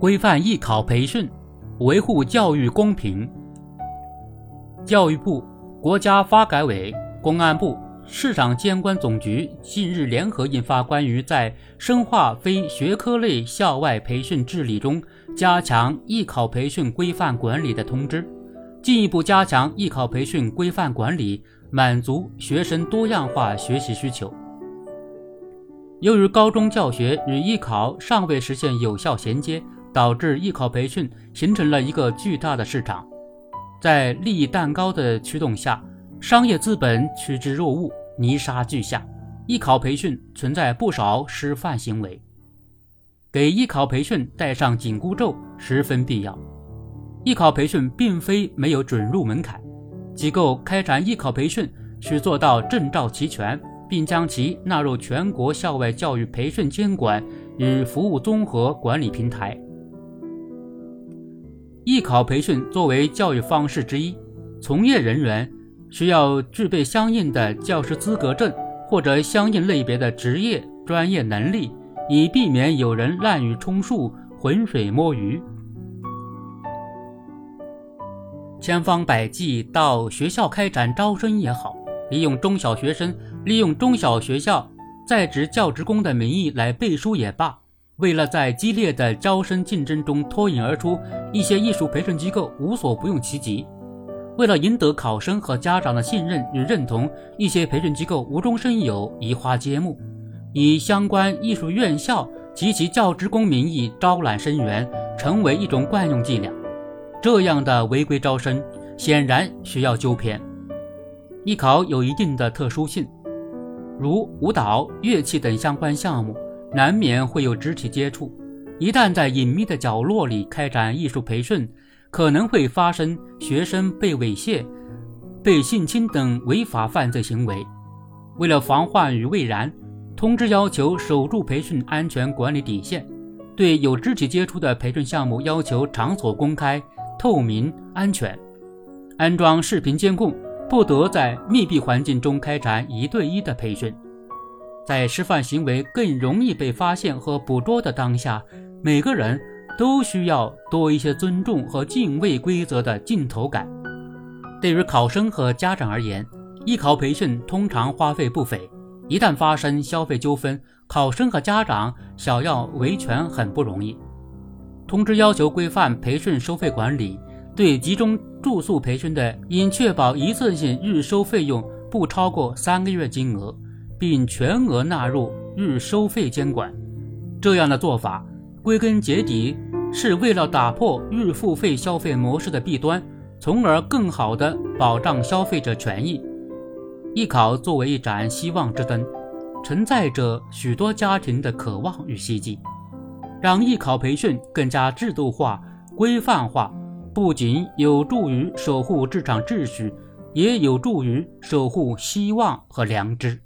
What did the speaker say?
规范艺考培训，维护教育公平。教育部、国家发改委、公安部、市场监管总局近日联合印发关于在深化非学科类校外培训治理中加强艺考培训规范管理的通知，进一步加强艺考培训规范管理，满足学生多样化学习需求。由于高中教学与艺考尚未实现有效衔接，导致艺考培训形成了一个巨大的市场。在利益蛋糕的驱动下，商业资本趋之若鹜，泥沙俱下。艺考培训存在不少失范行为，给艺考培训戴上紧箍咒十分必要。艺考培训并非没有准入门槛，机构开展艺考培训需做到证照齐全。并将其纳入全国校外教育培训监管与服务综合管理平台。艺考培训作为教育方式之一，从业人员需要具备相应的教师资格证或者相应类别的职业专业能力，以避免有人滥竽充数、浑水摸鱼。千方百计到学校开展招生也好。利用中小学生、利用中小学校在职教职工的名义来背书也罢，为了在激烈的招生竞争中脱颖而出，一些艺术培训机构无所不用其极。为了赢得考生和家长的信任与认同，一些培训机构无中生有、移花接木，以相关艺术院校及其教职工名义招揽生源，成为一种惯用伎俩。这样的违规招生显然需要纠偏。艺考有一定的特殊性，如舞蹈、乐器等相关项目，难免会有肢体接触。一旦在隐秘的角落里开展艺术培训，可能会发生学生被猥亵、被性侵等违法犯罪行为。为了防患于未然，通知要求守住培训安全管理底线，对有肢体接触的培训项目要求场所公开、透明、安全，安装视频监控。不得在密闭环境中开展一对一的培训，在失范行为更容易被发现和捕捉的当下，每个人都需要多一些尊重和敬畏规则的镜头感。对于考生和家长而言，艺考培训通常花费不菲，一旦发生消费纠纷，考生和家长想要维权很不容易。通知要求规范培训收费管理。对集中住宿培训的，应确保一次性日收费用不超过三个月金额，并全额纳入日收费监管。这样的做法，归根结底是为了打破日付费消费模式的弊端，从而更好地保障消费者权益。艺考作为一盏希望之灯，承载着许多家庭的渴望与希冀，让艺考培训更加制度化、规范化。不仅有助于守护职场秩序，也有助于守护希望和良知。